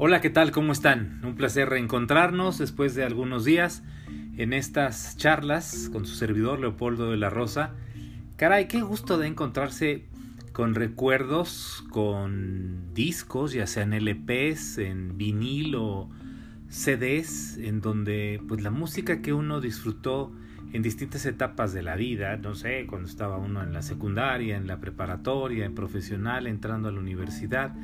Hola, ¿qué tal? ¿Cómo están? Un placer reencontrarnos después de algunos días en estas charlas con su servidor Leopoldo de la Rosa. Caray, qué gusto de encontrarse con recuerdos, con discos, ya sean LPs, en vinil o CDs, en donde pues la música que uno disfrutó en distintas etapas de la vida, no sé, cuando estaba uno en la secundaria, en la preparatoria, en profesional, entrando a la universidad,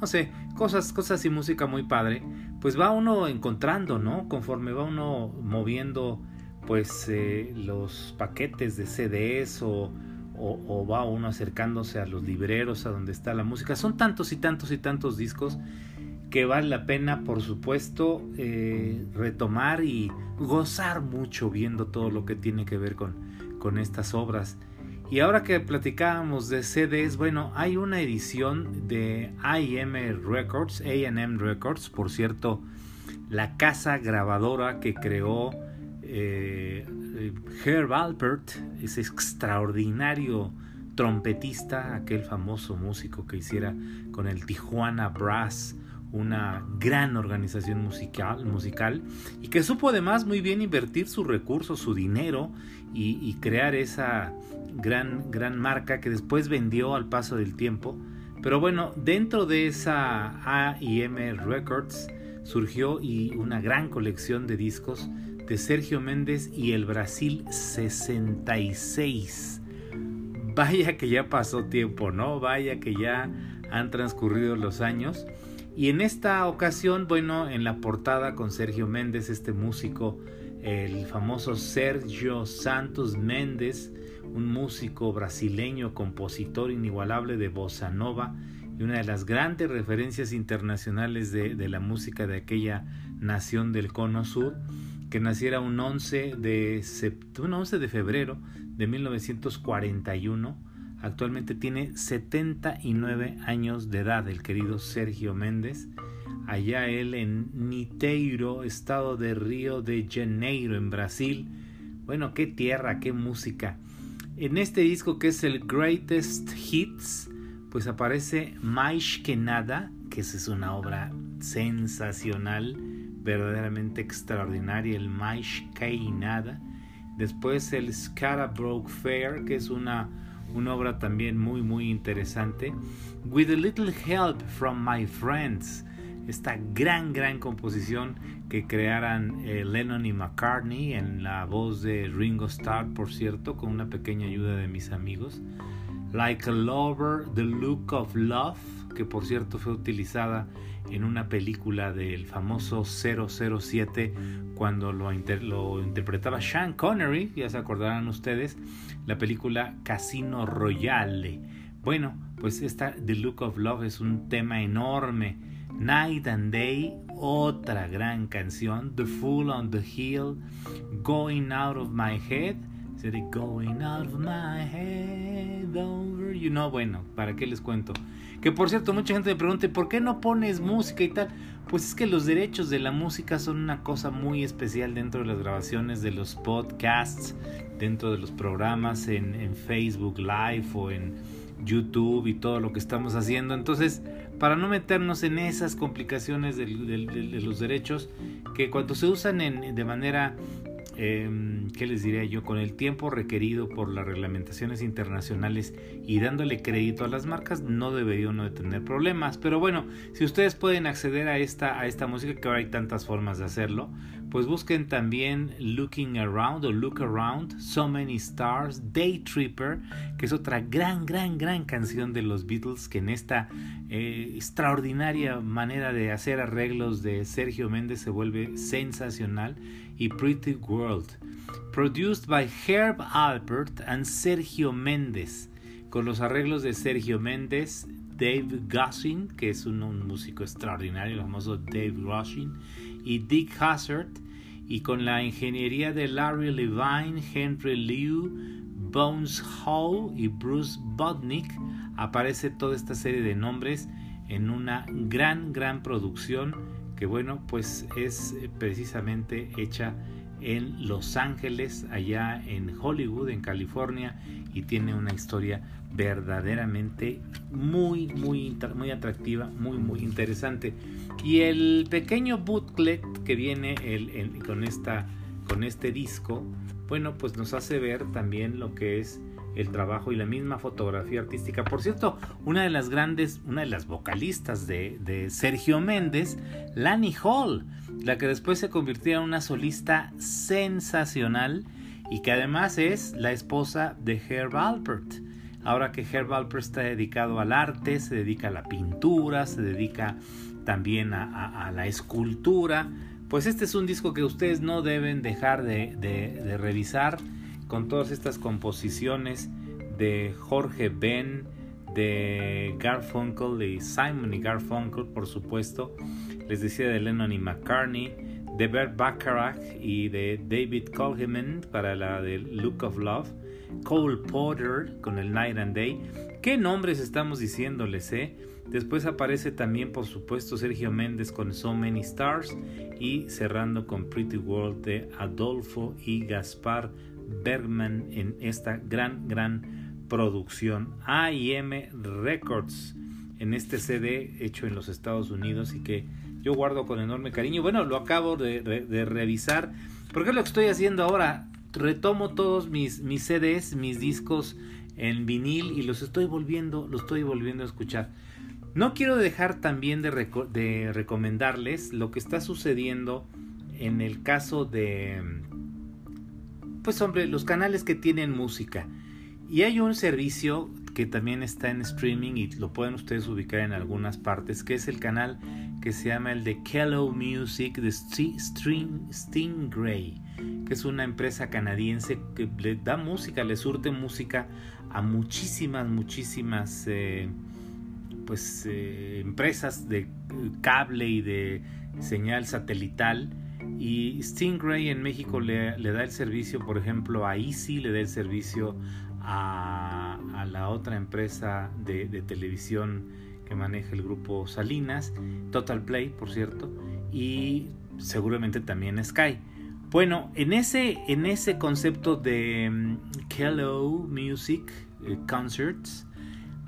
no sé, cosas, cosas y música muy padre, pues va uno encontrando, ¿no? Conforme va uno moviendo, pues, eh, los paquetes de CDs o, o, va uno acercándose a los libreros, a donde está la música. Son tantos y tantos y tantos discos que vale la pena, por supuesto, eh, retomar y gozar mucho viendo todo lo que tiene que ver con, con estas obras. Y ahora que platicábamos de CDs, bueno, hay una edición de IM Records, AM Records, por cierto, la casa grabadora que creó eh, Herb Alpert, ese extraordinario trompetista, aquel famoso músico que hiciera con el Tijuana Brass una gran organización musical, y que supo además muy bien invertir sus recursos, su dinero y, crear esa gran, gran marca que después vendió al paso del tiempo. Pero bueno, dentro de esa AIM Records surgió y una gran colección de discos de Sergio Méndez y el Brasil 66. Vaya que ya pasó tiempo, ¿no? Vaya que ya han transcurrido los años. Y en esta ocasión, bueno, en la portada con Sergio Méndez, este músico, el famoso Sergio Santos Méndez, un músico brasileño, compositor inigualable de bossa nova y una de las grandes referencias internacionales de, la música de aquella nación del Cono Sur, que naciera un 11 de, un 11 de febrero de 1941 Actualmente tiene 79 años de edad el querido Sergio Méndez. Allá él en Niteiro, estado de Río de Janeiro, en Brasil. Bueno, qué tierra, qué música. En este disco que es el Greatest Hits, pues aparece Mais que Nada, que es una obra sensacional, verdaderamente extraordinaria, el Mais que Nada. Después el Scarabrook Fair, que es una una obra también muy muy interesante. With a Little Help from My Friends, esta gran gran composición que crearan eh, Lennon y McCartney en la voz de Ringo Starr, por cierto, con una pequeña ayuda de mis amigos. Like a Lover, The Look of Love, que por cierto fue utilizada en una película del famoso 007 cuando lo, lo, interpretaba Sean Connery, ya se acordarán ustedes, la película Casino Royale. Bueno, pues esta The Look of Love es un tema enorme. Night and Day, otra gran canción. The Fool on the Hill, Going Out of My Head. Going Out My Head Over You know, bueno, ¿para qué les cuento? Que por cierto, mucha gente me pregunta, ¿por qué no pones música y tal? Pues es que los derechos de la música son una cosa muy especial dentro de las grabaciones de los podcasts, dentro de los programas en, Facebook Live o en YouTube y todo lo que estamos haciendo. Entonces, para no meternos en esas complicaciones de, los derechos, que cuando se usan de manera eh, ¿qué les diría yo? Con el tiempo requerido por las reglamentaciones internacionales y dándole crédito a las marcas, no debería uno de tener problemas. Pero bueno, si ustedes pueden acceder a esta, a esta música, que ahora hay tantas formas de hacerlo, pues busquen también Looking Around o Look Around, So Many Stars, Day Tripper, que es otra gran, gran, gran canción de los Beatles que en esta eh, extraordinaria manera de hacer arreglos de Sergio Méndez se vuelve sensacional y Pretty World, produced by Herb Alpert and Sergio Méndez, con los arreglos de Sergio Méndez, Dave Gossin, que es un, músico extraordinario, el famoso Dave Gossin, y Dick Hazard, y con la ingeniería de Larry Levine, Henry Liu, Bones Howe y Bruce Bodnick, aparece toda esta serie de nombres en una gran, gran producción que bueno, pues es eh, precisamente hecha en Los Ángeles, allá en Hollywood, en California, y tiene una historia verdaderamente muy, muy, muy atractiva, muy, muy interesante. Y el pequeño booklet que viene con, esta, con este disco, bueno, pues nos hace ver también lo que es el trabajo y la misma fotografía artística. Por cierto, una de las grandes, una de las vocalistas de, de Sergio Méndez, Lani Hall, la que después se convirtió en una solista sensacional y que además es la esposa de Herb Alpert. Ahora que Herb Alpert está dedicado al arte, se dedica a la pintura, se dedica también a, la escultura, pues este es un disco que ustedes no deben dejar de, revisar con todas estas composiciones de Jorge Ben, de Garfunkel y Simon y Garfunkel, por supuesto. Les decía de Lennon y McCartney, de Bert Bacharach y de David Coleman para la de Look of Love, Cole Porter con el Night and Day. ¿Qué nombres estamos diciéndoles, eh? Después aparece también, por supuesto, Sergio Méndez con So Many Stars y cerrando con Pretty World de Adolfo y Gaspar Bergman en esta gran, gran producción. AIM Records en este CD hecho en los Estados Unidos y que yo guardo con enorme cariño. Bueno, lo acabo de, revisar. Porque lo que estoy haciendo ahora, retomo todos mis, CDs, mis discos en vinil y los estoy volviendo, los estoy volviendo a escuchar. No quiero dejar también de recomendarles lo que está sucediendo en el caso de, pues hombre, los canales que tienen música. Y hay un servicio que también está en streaming y lo pueden ustedes ubicar en algunas partes, que es el canal que se llama el de Kello Music de Stingray, que es una empresa canadiense que le da música, le surte música a muchísimas, muchísimas... Eh, pues eh, empresas de cable y de señal satelital. Y Stingray en México le, da el servicio por ejemplo a Easy le da el servicio a, la otra empresa de, televisión que maneja el grupo Salinas Total Play por cierto y seguramente también Sky bueno en ese en ese concepto de um, Hello Music eh, Concerts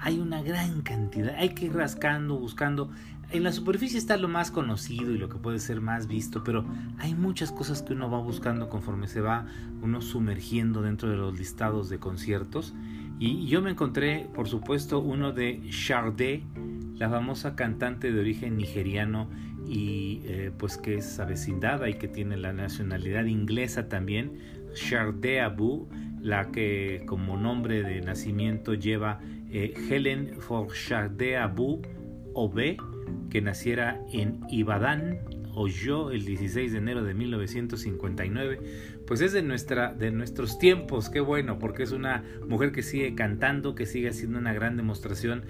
hay una gran cantidad, hay que ir rascando, buscando. En la superficie está lo más conocido y lo que puede ser más visto, pero hay muchas cosas que uno va buscando conforme se va uno sumergiendo dentro de los listados de conciertos. Y yo me encontré, por supuesto, uno de Sade, la famosa cantante de origen nigeriano y eh, pues que es avecindada y que tiene la nacionalidad inglesa también, Sade Abu, la que como nombre de nacimiento lleva eh, Helen Forchardé Abu B, que naciera en Ibadan, yo el 16 de enero de 1959, pues es de, nuestra, de nuestros tiempos, qué bueno, porque es una mujer que sigue cantando, que sigue haciendo una gran demostración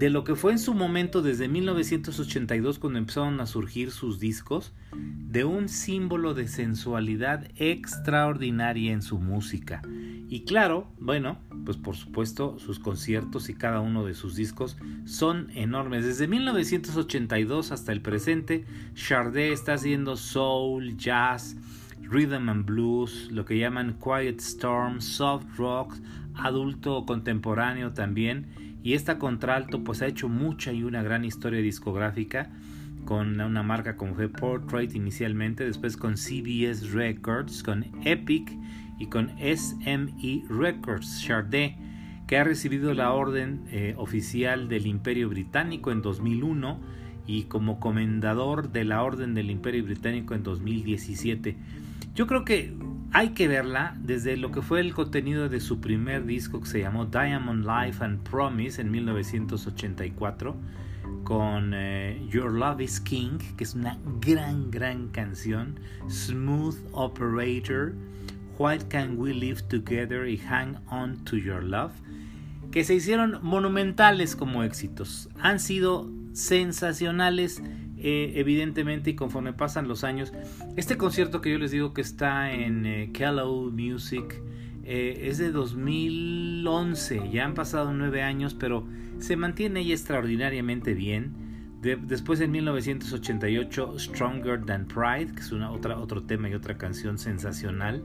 de lo que fue en su momento desde 1982 cuando empezaron a surgir sus discos, de un símbolo de sensualidad extraordinaria en su música. Y claro, bueno, pues por supuesto sus conciertos y cada uno de sus discos son enormes. Desde 1982 hasta el presente, Chardé está haciendo soul, jazz, rhythm and blues, lo que llaman quiet storm, soft rock, adulto contemporáneo también y esta contralto pues ha hecho mucha y una gran historia discográfica con una marca como fue Portrait inicialmente, después con CBS Records, con Epic y con SME Records, Chardé, que ha recibido la orden eh, oficial del Imperio Británico en 2001 y como comendador de la Orden del Imperio Británico en 2017. Yo creo que hay que verla desde lo que fue el contenido de su primer disco que se llamó Diamond Life and Promise en 1984 con eh, Your Love is King, que es una gran, gran canción, Smooth Operator, Why Can We Live Together y Hang On to Your Love, que se hicieron monumentales como éxitos. Han sido sensacionales eh, evidentemente y conforme pasan los años. Este concierto que yo les digo que está en eh, Music eh, es de 2011, ya han pasado nueve años, pero se mantiene ella extraordinariamente bien. después en 1988 Stronger Than Pride, que es una, otra, otro tema y otra canción sensacional.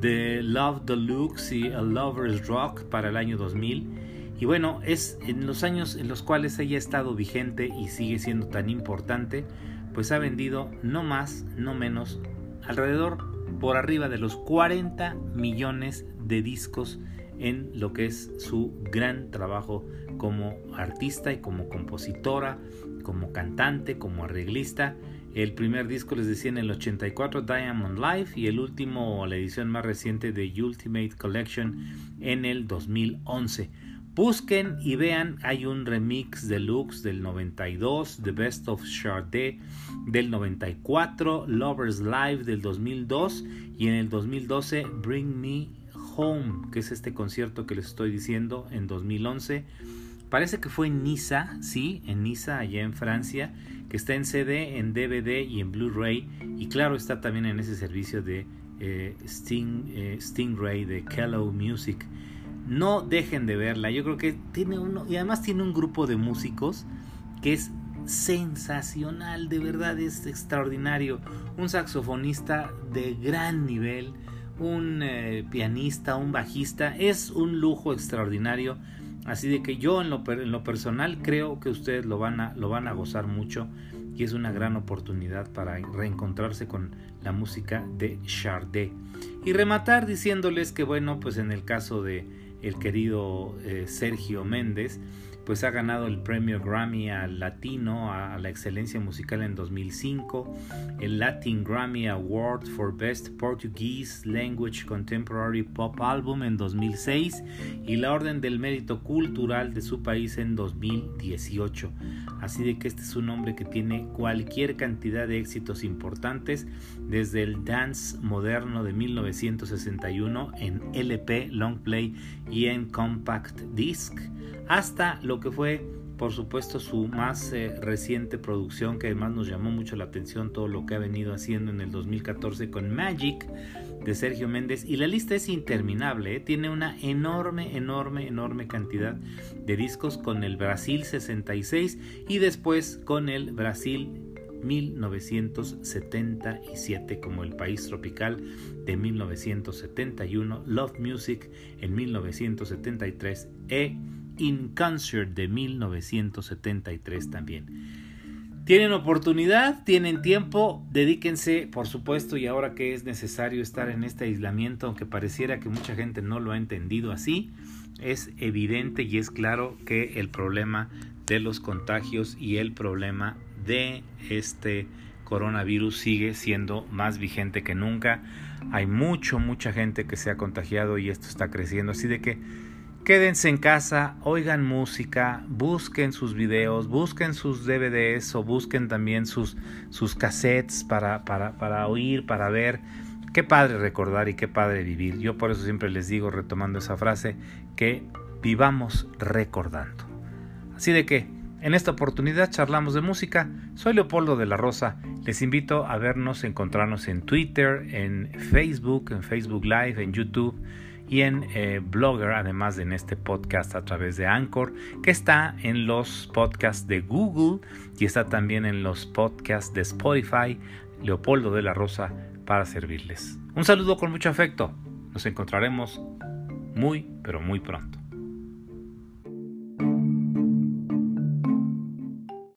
The Love Deluxe y A Lover's Rock para el año 2000 Y bueno, es en los años en los cuales ella ha estado vigente y sigue siendo tan importante, pues ha vendido no más, no menos, alrededor por arriba de los 40 millones de discos en lo que es su gran trabajo como artista y como compositora, como cantante, como arreglista. El primer disco les decía en el 84 Diamond Life y el último, la edición más reciente de Ultimate Collection en el 2011. Busquen y vean, hay un remix deluxe del 92, The Best of Chardé del 94, Lovers Live del 2002 y en el 2012 Bring Me Home, que es este concierto que les estoy diciendo en 2011. Parece que fue en Niza, sí, en Niza, allá en Francia, que está en CD, en DVD y en Blu-ray. Y claro, está también en ese servicio de eh, Sting, eh, Stingray de Kellow Music. No dejen de verla. Yo creo que tiene uno, y además tiene un grupo de músicos que es sensacional, de verdad es extraordinario. Un saxofonista de gran nivel, un eh, pianista, un bajista, es un lujo extraordinario. Así de que yo en lo, personal creo que ustedes lo van, a, lo van a gozar mucho y es una gran oportunidad para reencontrarse con la música de Chardé. Y rematar diciéndoles que bueno, pues en el caso de el querido eh, Sergio Méndez, pues ha ganado el premio Grammy al Latino, a, la excelencia musical en 2005, el Latin Grammy Award for Best Portuguese Language Contemporary Pop Album en 2006 y la Orden del Mérito Cultural de su país en 2018. Así de que este es un hombre que tiene cualquier cantidad de éxitos importantes, desde el dance moderno de 1961 en LP, long play y en compact disc, hasta lo que fue por supuesto su más eh, reciente producción que además nos llamó mucho la atención todo lo que ha venido haciendo en el 2014 con Magic de Sergio Méndez y la lista es interminable, ¿eh? tiene una enorme, enorme, enorme cantidad de discos con el Brasil 66 y después con el Brasil 1977 como el país tropical de 1971, Love Music en 1973 e In Concert de 1973 también. Tienen oportunidad, tienen tiempo, dedíquense, por supuesto, y ahora que es necesario estar en este aislamiento, aunque pareciera que mucha gente no lo ha entendido así, es evidente y es claro que el problema de los contagios y el problema de este coronavirus sigue siendo más vigente que nunca. Hay mucho, mucha gente que se ha contagiado y esto está creciendo. Así de que quédense en casa, oigan música, busquen sus videos, busquen sus DVDs o busquen también sus, sus cassettes para, para, para oír, para ver. Qué padre recordar y qué padre vivir. Yo por eso siempre les digo, retomando esa frase, que vivamos recordando. Así de que en esta oportunidad charlamos de música. Soy Leopoldo de la Rosa. Les invito a vernos, encontrarnos en Twitter, en Facebook, en Facebook Live, en YouTube y en eh, Blogger, además de en este podcast a través de Anchor, que está en los podcasts de Google y está también en los podcasts de Spotify. Leopoldo de la Rosa para servirles. Un saludo con mucho afecto. Nos encontraremos muy, pero muy pronto.